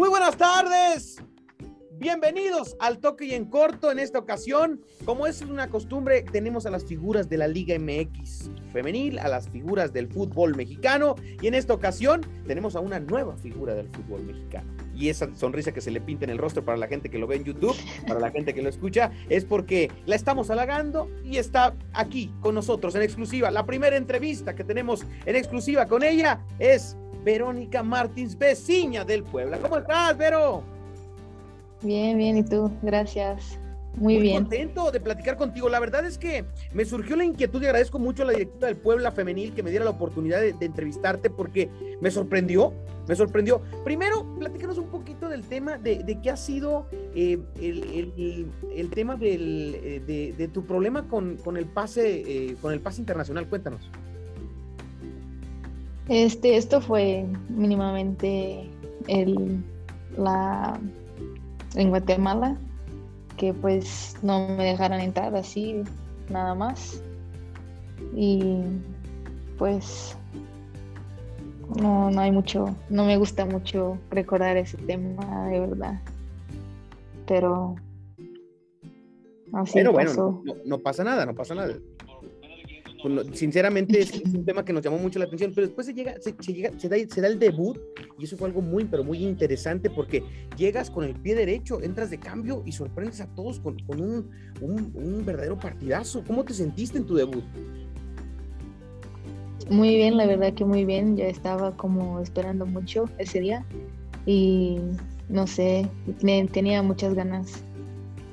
Muy buenas tardes. Bienvenidos al Toque y en Corto. En esta ocasión, como es una costumbre, tenemos a las figuras de la Liga MX femenil, a las figuras del fútbol mexicano y en esta ocasión tenemos a una nueva figura del fútbol mexicano. Y esa sonrisa que se le pinta en el rostro para la gente que lo ve en YouTube, para la gente que lo escucha, es porque la estamos halagando y está aquí con nosotros en exclusiva. La primera entrevista que tenemos en exclusiva con ella es Verónica Martins, vecina del Puebla. ¿Cómo estás, Vero? Bien, bien, ¿y tú? Gracias. Muy, bien. contento de platicar contigo. La verdad es que me surgió la inquietud y agradezco mucho a la directora del Puebla Femenil que me diera la oportunidad de, entrevistarte porque me sorprendió, me sorprendió. Primero, platícanos un poquito del tema de, qué ha sido eh, el, tema eh, de, tu problema con, el pase, eh, con el pase internacional. Cuéntanos. Este, esto fue mínimamente el, la, en Guatemala, que pues no me dejaran entrar así, nada más. Y pues no, no hay mucho, no me gusta mucho recordar ese tema, de verdad. Pero así Pero bueno, no, pasa nada, no pasa nada. Pues, sinceramente es un tema que nos llamó mucho la atención, pero después se llega, se, llega, se, da, se da el debut y eso fue algo muy, pero muy interesante porque llegas con el pie derecho, entras de cambio y sorprendes a todos con, un, un, un verdadero partidazo. ¿Cómo te sentiste en tu debut? Muy bien, la verdad que muy bien. Ya estaba como esperando mucho ese día y no sé, tenía muchas ganas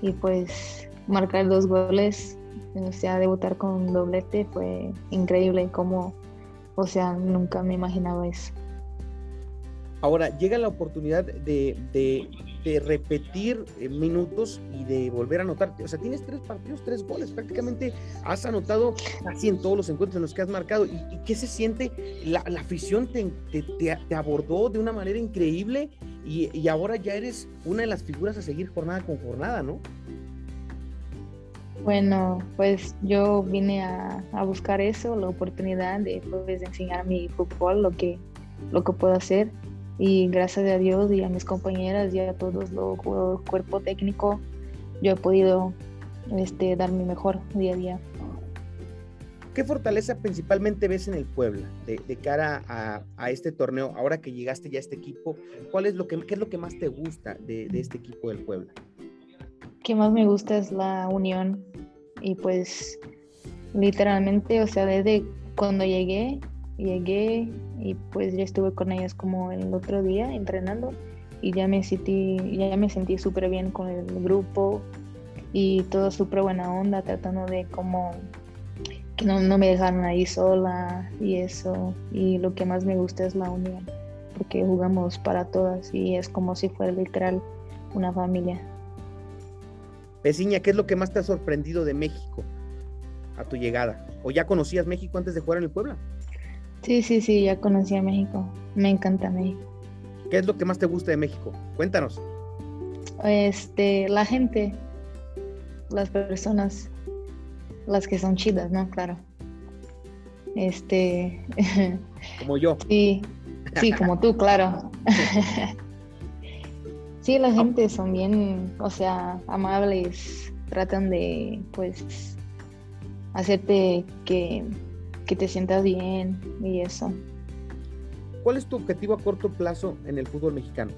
y pues marcar dos goles o sea, debutar con un doblete fue increíble, como, o sea, nunca me imaginaba eso. Ahora, llega la oportunidad de, de, repetir eh, minutos y de volver a anotar. O sea, tienes tres partidos, tres goles. Prácticamente has anotado casi en todos los encuentros en los que has marcado. ¿Y, qué se siente? La, afición te, te, abordó de una manera increíble y, y ahora ya eres una de las figuras a seguir jornada con jornada, ¿no? Bueno, pues yo vine a, buscar eso, la oportunidad de pues, enseñar mi fútbol, lo que, lo que puedo hacer. Y gracias a Dios y a mis compañeras y a todos los cuerpo técnico, yo he podido este, dar mi mejor día a día. ¿Qué fortaleza principalmente ves en el Puebla de, cara a, este torneo? Ahora que llegaste ya a este equipo, ¿cuál es lo que, qué es lo que más te gusta de, de este equipo del Puebla? Que más me gusta es la unión y pues literalmente, o sea, desde cuando llegué, llegué y pues ya estuve con ellas como el otro día entrenando y ya me sentí, ya me sentí súper bien con el grupo y todo súper buena onda, tratando de como que no, no me dejaron ahí sola y eso. Y lo que más me gusta es la unión, porque jugamos para todas y es como si fuera literal una familia. Veciña, ¿qué es lo que más te ha sorprendido de México a tu llegada? ¿O ya conocías México antes de jugar en el Puebla? Sí, sí, sí, ya conocía México. Me encanta México. ¿Qué es lo que más te gusta de México? Cuéntanos. Este, la gente, las personas, las que son chidas, ¿no? Claro. Este. Como yo. Sí, sí, como tú, claro. Sí, la gente son bien, o sea, amables, tratan de, pues, hacerte que, te sientas bien y eso. ¿Cuál es tu objetivo a corto plazo en el fútbol mexicano?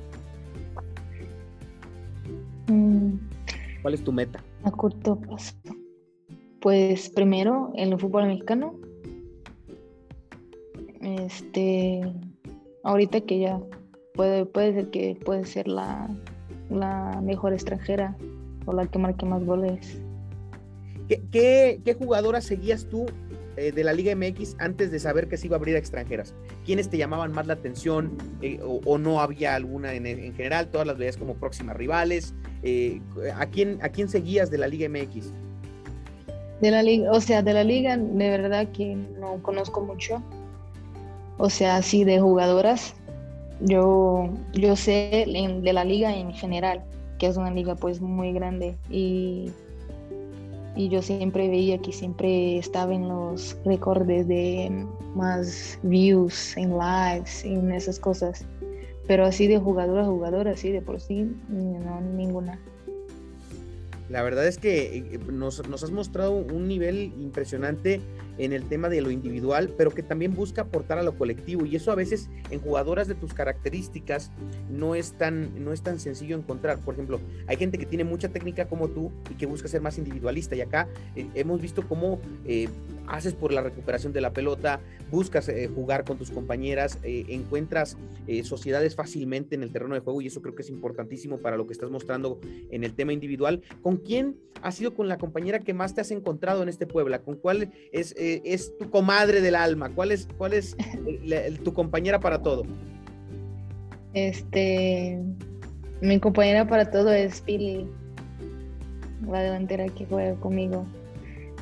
Mm. ¿Cuál es tu meta? A corto plazo. Pues primero en el fútbol mexicano. Este, ahorita que ya puede, puede ser que puede ser la, la mejor extranjera o la que marque más goles. ¿Qué, qué, jugadoras seguías tú eh, de la Liga MX antes de saber que se iba a abrir a extranjeras? ¿Quiénes te llamaban más la atención eh, o, no había alguna en, en, general? Todas las veías como próximas rivales. Eh, ¿a, quién, ¿A quién seguías de la Liga MX? De la liga, o sea, de la liga de verdad que no conozco mucho. O sea, sí de jugadoras, yo, yo sé de la liga en general, que es una liga pues muy grande y, y yo siempre veía que siempre estaba en los récords de más views en lives, en esas cosas. pero así de jugador a jugador, así de por sí, no, ninguna. La verdad es que eh, nos, has mostrado un nivel impresionante en el tema de lo individual, pero que también busca aportar a lo colectivo. Y eso a veces en jugadoras de tus características no es tan, no es tan sencillo encontrar. Por ejemplo, hay gente que tiene mucha técnica como tú y que busca ser más individualista. Y acá eh, hemos visto cómo eh, haces por la recuperación de la pelota, buscas jugar con tus compañeras, encuentras sociedades fácilmente en el terreno de juego y eso creo que es importantísimo para lo que estás mostrando en el tema individual. ¿Con quién ha sido con la compañera que más te has encontrado en este Puebla? ¿Con cuál es es tu comadre del alma? ¿Cuál es, cuál es tu compañera para todo? Este, mi compañera para todo es Pili, la delantera que juega conmigo,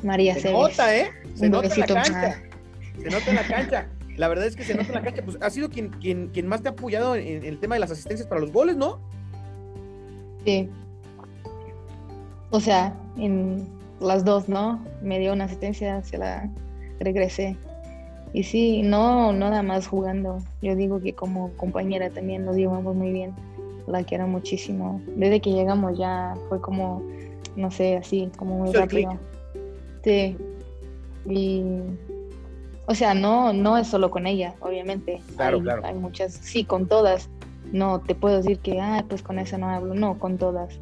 María Se nota, ¿eh? Se nota en la cancha. Se nota en la cancha. La verdad es que se nota en la cancha. Pues ha sido quien, quien, quien más te ha apoyado en, el tema de las asistencias para los goles, ¿no? Sí. O sea, en las dos, ¿no? Me dio una asistencia, se la regresé. Y sí, no, no nada más jugando. Yo digo que como compañera también nos llevamos muy bien. La quiero muchísimo. Desde que llegamos ya fue como, no sé, así, como muy rápido. Sí. Y, o sea, no, no es solo con ella, obviamente. Claro, hay, claro. Hay muchas, sí, con todas. No te puedo decir que, ah, pues con esa no hablo. No, con todas.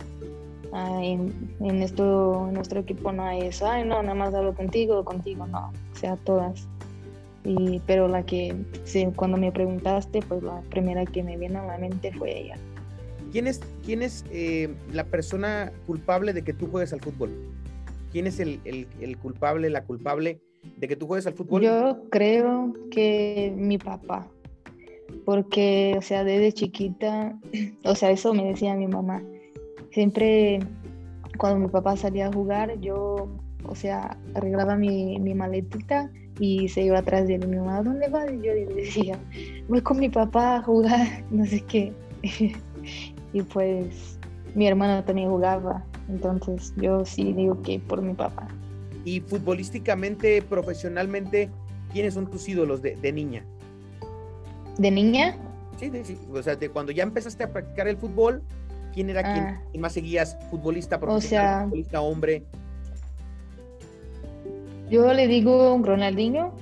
Ah, en, en, esto, nuestro equipo no hay eso, ay, no, nada más hablo contigo, contigo, no, o sea, todas. Y, pero la que, sí, cuando me preguntaste, pues la primera que me viene a la mente fue ella. ¿Quién es, quién es eh, la persona culpable de que tú juegues al fútbol? ¿Quién es el, el, el, culpable, la culpable de que tú juegues al fútbol? Yo creo que mi papá, porque, o sea, desde chiquita, o sea, eso me decía mi mamá siempre cuando mi papá salía a jugar, yo, o sea, arreglaba mi, mi maletita y se iba atrás de él. Mi mamá, ¿dónde vas? Y yo le decía, voy con mi papá a jugar, no sé qué. y pues mi hermano también jugaba, entonces yo sí digo que por mi papá. Y futbolísticamente, profesionalmente, ¿quiénes son tus ídolos de, de niña? ¿De niña? Sí, sí, o sea, de cuando ya empezaste a practicar el fútbol, ¿Quién era ah. quien, más seguías? ¿Futbolista profesional? ¿Futbolista hombre? Yo le digo un Ronaldinho,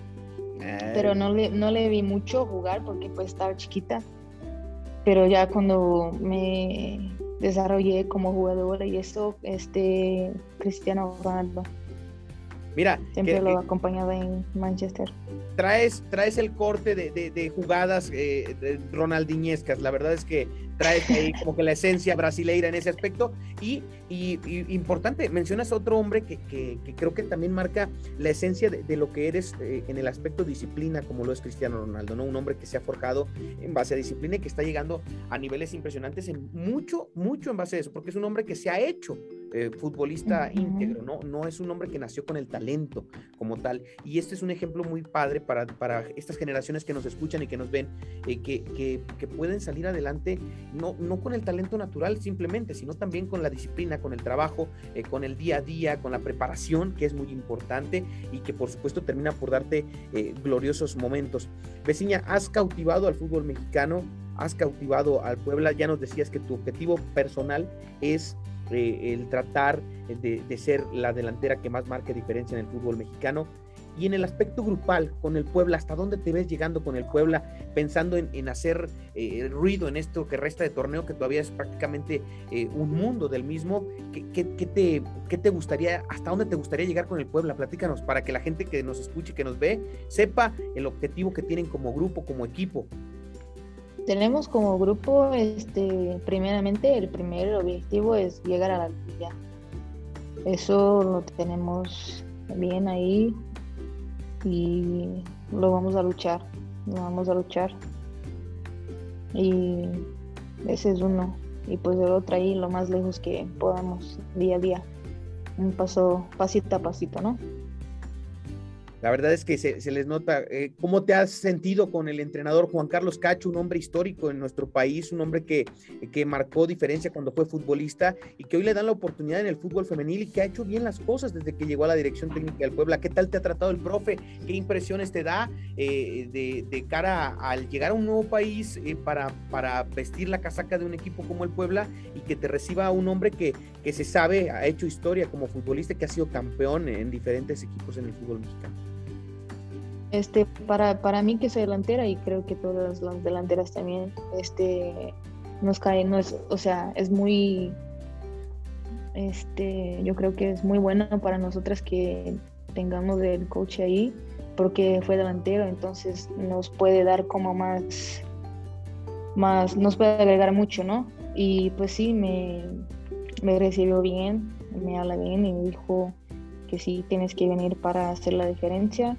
pero no le, no le vi mucho jugar porque pues estaba chiquita. Pero ya cuando me desarrollé como jugadora y eso, este Cristiano Ronaldo. Mira, siempre lo acompañaba en Manchester. Traes, traes el corte de, de, jugadas eh, ronaldiñescas. La verdad es que traes ahí como que la esencia brasileira en ese aspecto. Y, y, importante, mencionas a otro hombre que, que, creo que también marca la esencia de, lo que eres eh, en el aspecto disciplina, como lo es Cristiano Ronaldo, ¿no? Un hombre que se ha forjado en base a disciplina y que está llegando a niveles impresionantes en mucho, mucho en base a eso, porque es un hombre que se ha hecho eh, futbolista íntegro, ¿no? No es un hombre que nació con el talento como tal. Y este es un ejemplo muy padre para, para estas generaciones que nos escuchan y que nos ven, eh, que, que, que pueden salir adelante no, no con el talento natural simplemente, sino también con la disciplina, con el trabajo, eh, con el día a día, con la preparación, que es muy importante y que por supuesto termina por darte gloriosos momentos. Vecina, has cautivado al fútbol mexicano, has cautivado al Puebla, ya nos decías que tu objetivo personal es eh, el tratar de, de, ser la delantera que más marque diferencia en el fútbol mexicano. Y en el aspecto grupal con el Puebla, ¿hasta dónde te ves llegando con el Puebla pensando en, hacer eh, ruido en esto que resta de torneo, que todavía es prácticamente eh, un mundo del mismo? ¿Qué, te, ¿Qué te gustaría, hasta dónde te gustaría llegar con el Puebla? Platícanos para que la gente que nos escuche, que nos ve, sepa el objetivo que tienen como grupo, como equipo. Tenemos como grupo, este, primeramente, el primer objetivo es llegar a la liga. Eso lo tenemos bien ahí, y lo vamos a luchar, lo vamos a luchar. Y ese es uno. Y pues el otro ahí lo más lejos que podamos día a día. Un paso, pasito a pasito, ¿no? La verdad es que se, les nota eh, cómo te has sentido con el entrenador Juan Carlos Cacho, un hombre histórico en nuestro país, un hombre que, que marcó diferencia cuando fue futbolista y que hoy le dan la oportunidad en el fútbol femenil y que ha hecho bien las cosas desde que llegó a la dirección técnica del Puebla. ¿Qué tal te ha tratado el profe? ¿Qué impresiones te da eh, de, cara al llegar a un nuevo país eh, para, para vestir la casaca de un equipo como el Puebla y que te reciba un hombre que, que se sabe, ha hecho historia como futbolista, que ha sido campeón en diferentes equipos en el fútbol mexicano? Este, para, para mí que soy delantera y creo que todas las delanteras también, este, nos cae, no es, o sea, es muy, este, yo creo que es muy bueno para nosotras que tengamos el coach ahí, porque fue delantero, entonces nos puede dar como más, más, nos puede agregar mucho, ¿no? Y pues sí, me, me recibió bien, me habla bien y me dijo que sí, tienes que venir para hacer la diferencia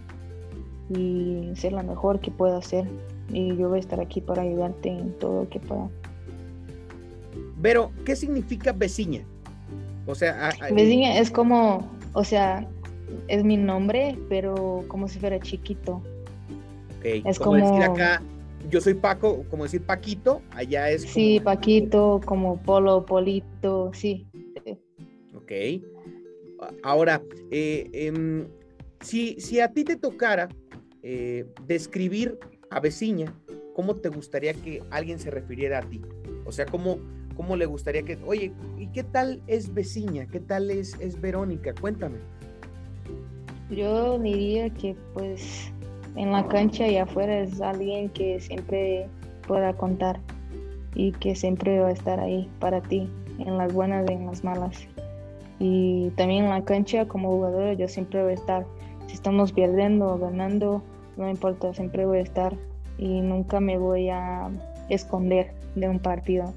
y ser la mejor que pueda ser. Y yo voy a estar aquí para ayudarte en todo lo que pueda. Pero, ¿qué significa vecina? O sea, vecina es como, o sea, es mi nombre, pero como si fuera chiquito. Es como, decir acá, yo soy Paco, como decir Paquito, allá es. Sí, Paquito, como Polo, Polito, sí. Ok. Ahora, eh, em, si, si a ti te tocara eh, describir a Veciña, ¿cómo te gustaría que alguien se refiriera a ti? O sea, ¿cómo, cómo le gustaría que, oye, ¿y qué tal es Veciña? ¿Qué tal es, es Verónica? Cuéntame. Yo diría que pues en la cancha y afuera es alguien que siempre pueda contar y que siempre va a estar ahí para ti, en las buenas y en las malas. Y también en la cancha como jugador yo siempre voy a estar, si estamos perdiendo o ganando, no importa, siempre voy a estar y nunca me voy a esconder de un partido,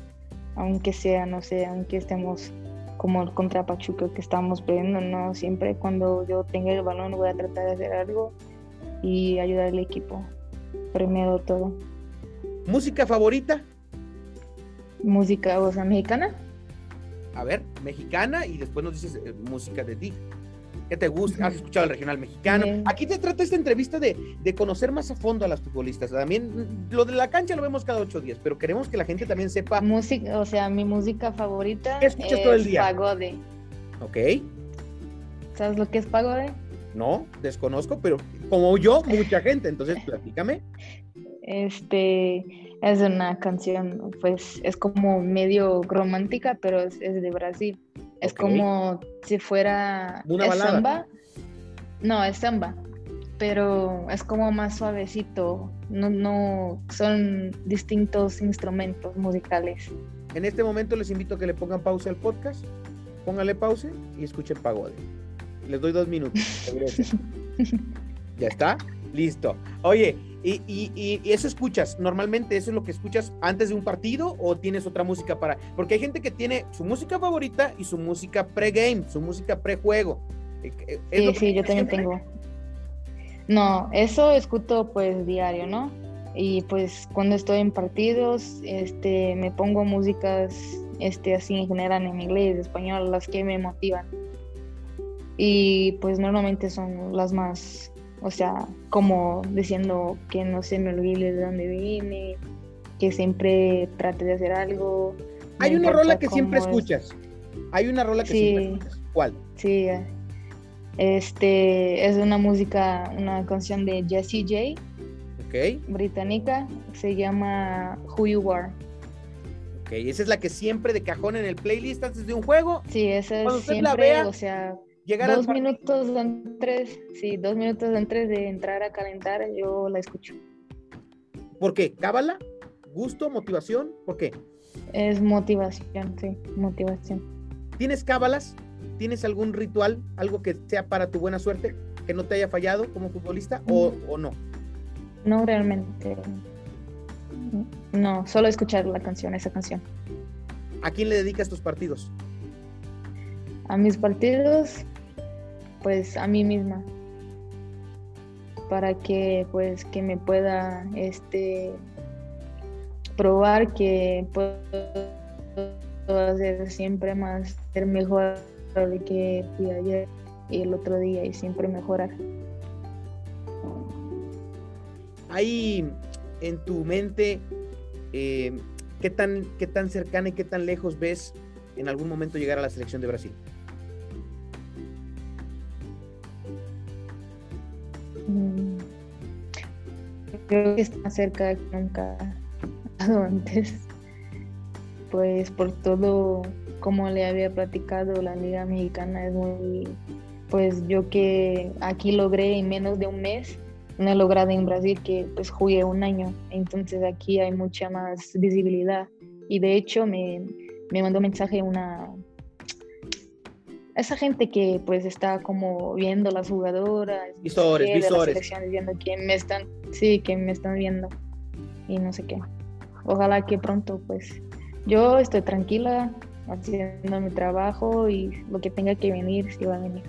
aunque sea, no sé, aunque estemos como contra Pachuca que estamos perdiendo, no, siempre cuando yo tenga el balón voy a tratar de hacer algo y ayudar al equipo, primero todo. ¿Música favorita? Música, o sea, mexicana. A ver, mexicana y después nos dices eh, música de ti. ¿Qué te gusta? ¿Has escuchado el regional mexicano? Aquí te trata esta entrevista de, conocer más a fondo a las futbolistas. También mm, lo de la cancha lo vemos cada ocho días, pero queremos que la gente también sepa. Música, o sea, mi música favorita. ¿Qué escuchas todo el día? Pagode. Ok. ¿Sabes lo que es pagode? No, desconozco, pero como yo, mucha gente. Entonces, platícame. Este es una canción, pues es como medio romántica, pero es de Brasil. Es como si fuera una samba. No, es samba, pero es como más suavecito. No, no son distintos instrumentos musicales. En este momento les invito a que le pongan pausa al podcast, pónganle pausa y escuchen Pagode. Les doy dos minutos. ¿Ya está? Listo. Oye, y, y, eso escuchas, normalmente eso es lo que escuchas antes de un partido o tienes otra música para, porque hay gente que tiene su música favorita y su música pre-game, su música pre-juego. Eh, eh, sí, sí, yo también tengo. No, eso escucho pues diario, ¿no? Y pues cuando estoy en partidos, este, me pongo músicas, este, así en general en inglés, español, las que me motivan. Y pues normalmente son las más o sea, como diciendo que no se me olvide de dónde vine, que siempre trate de hacer algo. Hay una rola que siempre escuchas. Hay una rola que siempre escuchas. ¿Cuál? Sí. Este es una música, una canción de Jessie J. Okay. Británica. Se llama Who You Are. Ok, esa es la que siempre de cajón en el playlist antes de un juego. Sí, esa es siempre, o sea, dos minutos antes, sí, dos minutos antes de entrar a calentar, yo la escucho. ¿Por qué? ¿Cábala? ¿Gusto? ¿Motivación? ¿Por qué? Es motivación, sí, motivación. ¿Tienes cábalas? ¿Tienes algún ritual? ¿Algo que sea para tu buena suerte? ¿Que no te haya fallado como futbolista o, o no? No, realmente. No, solo escuchar la canción, esa canción. ¿A quién le dedicas tus partidos? A mis partidos, pues a mí misma para que pues que me pueda este probar que puedo hacer siempre más ser mejor de que ayer y el otro día y siempre mejorar hay en tu mente eh, qué, tan, qué tan cercana y qué tan lejos ves en algún momento llegar a la selección de Brasil? Creo que está más cerca que nunca antes. Pues por todo, como le había platicado, la Liga Mexicana es muy, pues yo que aquí logré en menos de un mes, no he logrado en Brasil que pues jugué un año, entonces aquí hay mucha más visibilidad y de hecho me, me mandó mensaje una esa gente que pues está como viendo las jugadoras visores visores. viendo quién me están sí que me están viendo y no sé qué. Ojalá que pronto pues yo estoy tranquila haciendo mi trabajo y lo que tenga que venir sí va a venir.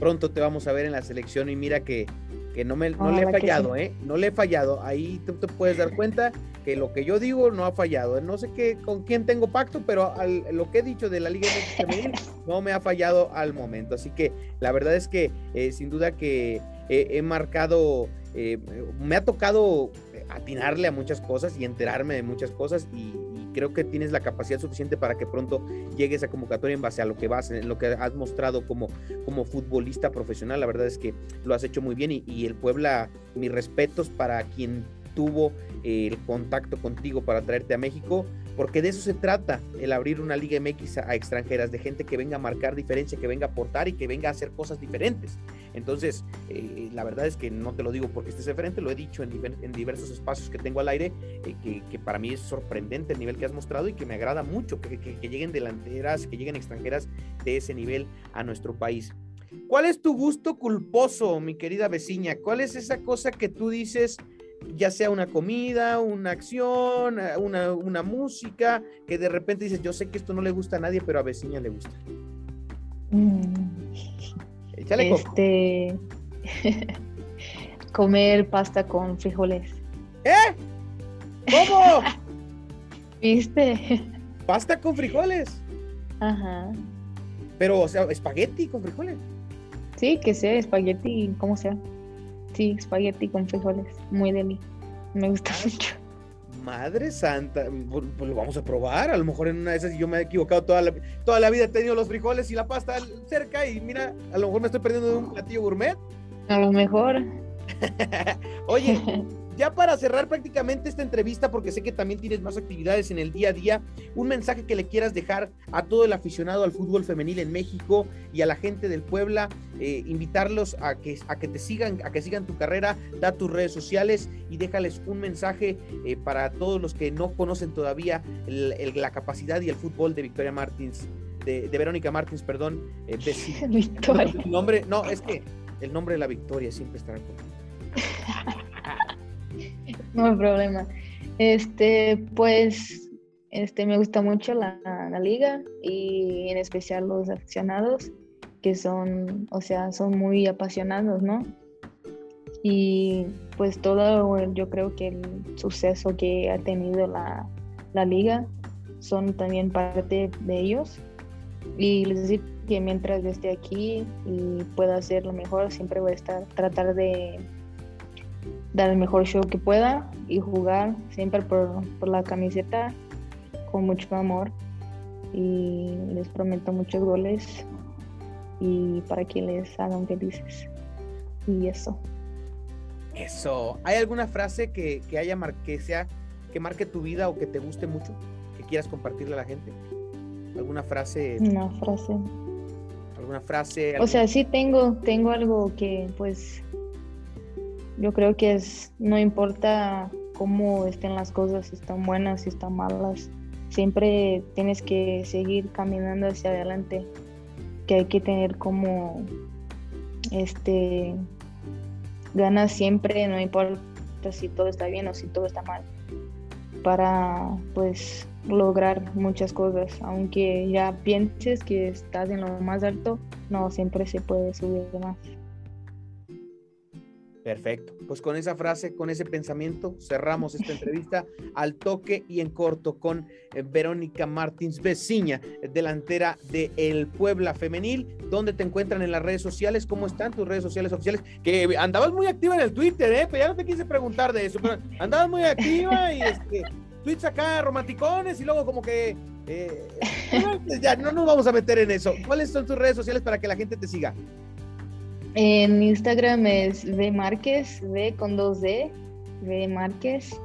Pronto te vamos a ver en la selección y mira que, que no, me, no le he fallado, ¿eh? No le he fallado. Ahí tú te puedes dar cuenta que lo que yo digo no ha fallado. No sé qué, con quién tengo pacto, pero lo que he dicho de la Liga Femenil no me ha fallado al momento. Así que la verdad es que eh, sin duda que he marcado, eh, me ha tocado atinarle a muchas cosas y enterarme de muchas cosas y, creo que tienes la capacidad suficiente para que pronto llegues a convocatoria en base a lo que vas, en lo que has mostrado como, como futbolista profesional. La verdad es que lo has hecho muy bien y, el Puebla, mis respetos para quien tuvo el contacto contigo para traerte a México, porque de eso se trata, el abrir una Liga MX a, extranjeras, de gente que venga a marcar diferencia, que venga a aportar y que venga a hacer cosas diferentes. Entonces, eh, la verdad es que no te lo digo porque estés diferente, lo he dicho en, diversos espacios que tengo al aire, eh, que, para mí es sorprendente el nivel que has mostrado y que me agrada mucho que, que lleguen delanteras, que lleguen extranjeras de ese nivel a nuestro país. ¿Cuál es tu gusto culposo, mi querida vecina? ¿Cuál es esa cosa que tú dices? ya sea una comida, una acción, eh, una, música, que de repente dices, yo sé que esto no le gusta a nadie, pero a vecina le gusta. Mm. Échale este... comer pasta con frijoles. ¿Eh? ¿Cómo? ¿Viste? ¿Pasta con frijoles? Ajá. Pero, o sea, espagueti con frijoles. Sí, que sea espagueti, como sea. Sí, espagueti con frijoles. Muy deli. Me gusta mucho. Madre santa, pues, pues lo vamos a probar. A lo mejor en una de esas yo me he equivocado toda la, toda la vida. He tenido los frijoles y la pasta cerca y mira, a lo mejor me estoy perdiendo de un platillo gourmet. A lo mejor. Oye, ya para cerrar prácticamente esta entrevista, porque sé que también tienes más actividades en el día a día, un mensaje que le quieras dejar a todo el aficionado al fútbol femenil en México y a la gente del Puebla, eh, invitarlos a que, a que te sigan, a que sigan tu carrera, da tus redes sociales y déjales un mensaje eh, para todos los que no conocen todavía la capacidad y el fútbol de Victoria Martins, de, Verónica Martins, perdón. Eh, Victoria. nombre, no, es que el nombre de la Victoria siempre estará conmigo. no hay problema. Este, pues, este, me gusta mucho la, liga y en especial los aficionados que son, o sea, son muy apasionados, ¿no? Y pues todo, yo creo que el suceso que ha tenido la, la liga son también parte de ellos. Y les decir que mientras yo esté aquí y pueda hacer lo mejor, siempre voy a estar, tratar de dar el mejor show que pueda y jugar siempre por, la camiseta con mucho amor. Y les prometo muchos goles y para que les hagan felices. Y eso. Eso. Hay alguna frase que, haya mar que sea que marque tu vida o que te guste mucho que quieras compartirle a la gente alguna frase una frase. Alguna frase o sea sí tengo tengo algo que pues yo creo que es, no importa cómo estén las cosas, si están buenas, si están malas, siempre tienes que seguir caminando hacia adelante, que hay que tener como este ganas siempre, no importa si todo está bien o si todo está mal, para pues lograr muchas cosas, aunque ya pienses que estás en lo más alto, no siempre se puede subir más. Perfecto. pues con esa frase, con ese pensamiento, cerramos esta entrevista al toque y en corto con eh, Verónica Martins Veciña, delantera de El Puebla Femenil. ¿Dónde te encuentran en las redes sociales? ¿Cómo están tus redes sociales oficiales? Que andabas muy activa en el Twitter, ¿eh? Pero ya no te quise preguntar de eso, pero andabas muy activa y este, tweets acá romanticones y luego como que... Eh, ya no nos vamos a meter en eso. ¿Cuáles son tus redes sociales para que la gente te siga? En Instagram es V Márquez, V con dos D, V Márquez.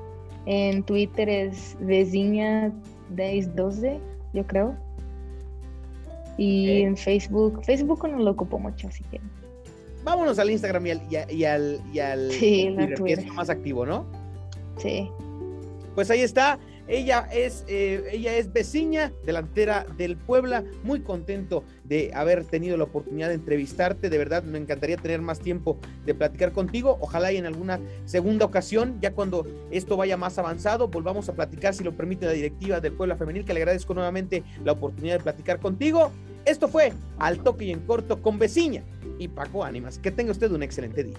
En Twitter es Veciña 1012, yo creo. Y en Facebook, Facebook no lo ocupo mucho, así que. Vámonos al Instagram y al, y al, y al, sí, que es más activo, ¿no? Sí. Pues ahí está. Ella es, eh, ella es vecina, delantera del Puebla, muy contento de haber tenido la oportunidad de entrevistarte, de verdad me encantaría tener más tiempo de platicar contigo, ojalá y en alguna segunda ocasión, ya cuando esto vaya más avanzado, volvamos a platicar si lo permite la directiva del Puebla Femenil, que le agradezco nuevamente la oportunidad de platicar contigo. Esto fue Al Toque y en Corto con Vecina y Paco Ánimas. Que tenga usted un excelente día.